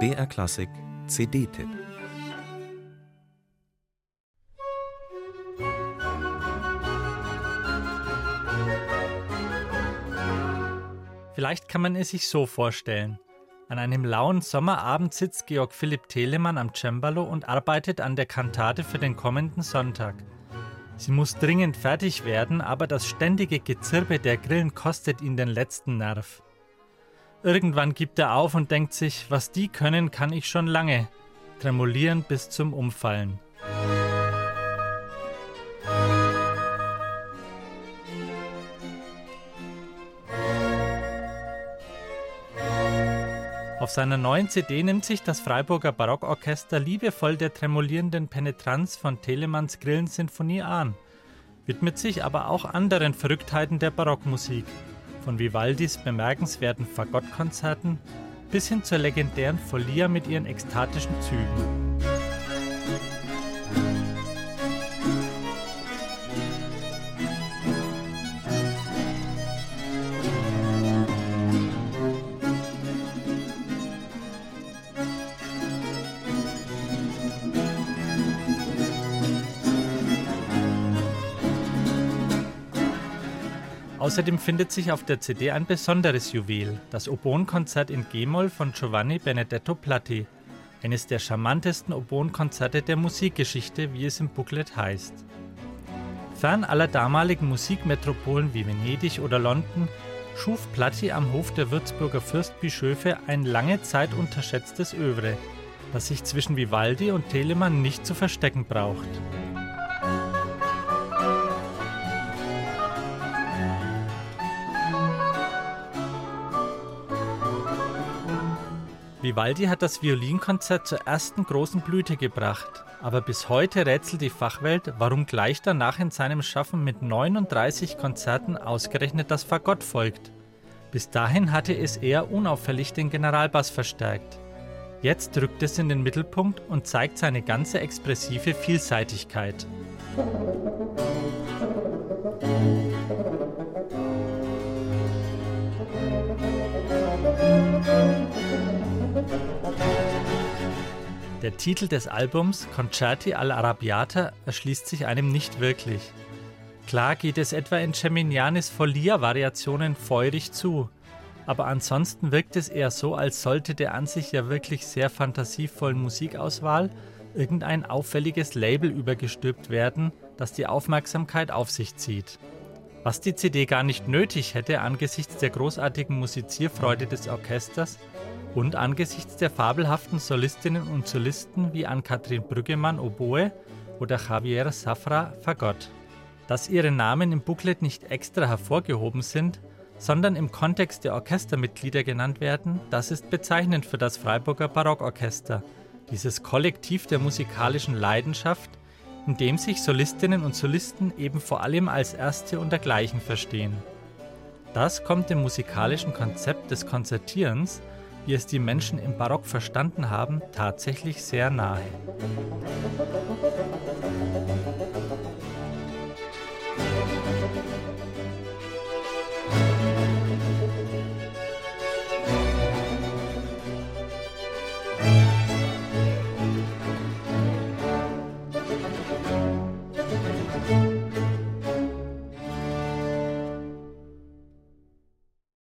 BR Klassik CD-Tipp Vielleicht kann man es sich so vorstellen. An einem lauen Sommerabend sitzt Georg Philipp Telemann am Cembalo und arbeitet an der Kantate für den kommenden Sonntag. Sie muss dringend fertig werden, aber das ständige Gezirpe der Grillen kostet ihn den letzten Nerv. Irgendwann gibt er auf und denkt sich, was die können, kann ich schon lange. Tremolieren bis zum Umfallen. Auf seiner neuen CD nimmt sich das Freiburger Barockorchester liebevoll der tremolierenden Penetranz von Telemanns Grillensinfonie an, widmet sich aber auch anderen Verrücktheiten der Barockmusik, von Vivaldis bemerkenswerten Fagottkonzerten bis hin zur legendären Folia mit ihren ekstatischen Zügen. Außerdem findet sich auf der CD ein besonderes Juwel, das Oboenkonzert in G-Moll von Giovanni Benedetto Platti, eines der charmantesten Oboenkonzerte der Musikgeschichte, wie es im Booklet heißt. Fern aller damaligen Musikmetropolen wie Venedig oder London schuf Platti am Hof der Würzburger Fürstbischöfe ein lange Zeit unterschätztes Övre, das sich zwischen Vivaldi und Telemann nicht zu verstecken braucht. Vivaldi hat das Violinkonzert zur ersten großen Blüte gebracht, aber bis heute rätselt die Fachwelt, warum gleich danach in seinem Schaffen mit 39 Konzerten ausgerechnet das Fagott folgt. Bis dahin hatte es eher unauffällig den Generalbass verstärkt. Jetzt rückt es in den Mittelpunkt und zeigt seine ganze expressive Vielseitigkeit. Der Titel des Albums Concerti all'Arrabbiata erschließt sich einem nicht wirklich. Klar geht es etwa in Geminianis Folia-Variationen feurig zu, aber ansonsten wirkt es eher so, als sollte der an sich ja wirklich sehr fantasievollen Musikauswahl irgendein auffälliges Label übergestülpt werden, das die Aufmerksamkeit auf sich zieht. Was die CD gar nicht nötig hätte angesichts der großartigen Musizierfreude des Orchesters, und angesichts der fabelhaften Solistinnen und Solisten wie Ann-Kathrin Brüggemann Oboe oder Javier Safra Fagott. Dass ihre Namen im Booklet nicht extra hervorgehoben sind, sondern im Kontext der Orchestermitglieder genannt werden, das ist bezeichnend für das Freiburger Barockorchester, dieses Kollektiv der musikalischen Leidenschaft, in dem sich Solistinnen und Solisten eben vor allem als Erste und dergleichen verstehen. Das kommt dem musikalischen Konzept des Konzertierens wie es die Menschen im Barock verstanden haben, tatsächlich sehr nahe.